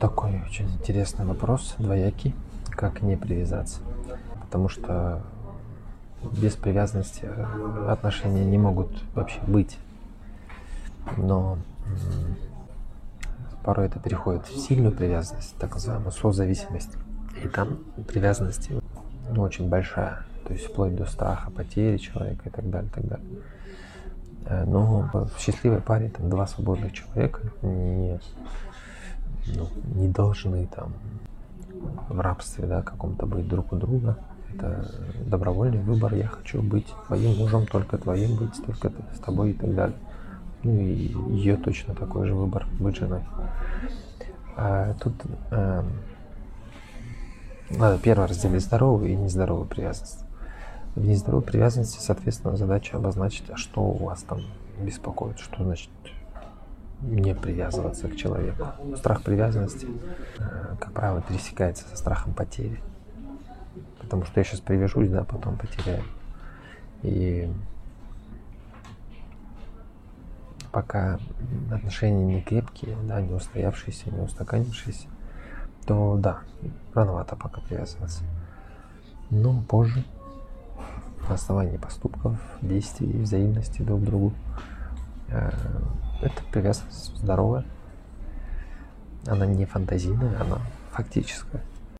такой очень интересный вопрос, двоякий, как не привязаться. Потому что без привязанности отношения не могут вообще быть. Но порой это переходит в сильную привязанность, так называемую созависимость. И там привязанность ну, очень большая, то есть вплоть до страха потери человека и так далее, и так далее. Э, но в счастливой паре там два свободных человека не, не должны там в рабстве да, каком-то быть друг у друга. Это добровольный выбор. Я хочу быть твоим мужем, только твоим быть, только с тобой и так далее. Ну и ее точно такой же выбор быть женой. А тут э, надо первое разделить здоровую и нездоровую привязанность. В нездоровой привязанности, соответственно, задача обозначить, а что у вас там беспокоит, что значит не привязываться к человеку. Страх привязанности, э, как правило, пересекается со страхом потери. Потому что я сейчас привяжусь, да, потом потеряю. И пока отношения не крепкие, да, не устоявшиеся, не устаканившиеся, то да, рановато пока привязываться. Но позже, на основании поступков, действий, взаимности друг к другу, э, эта привязанность здоровая. Она не фантазийная, она фактическая.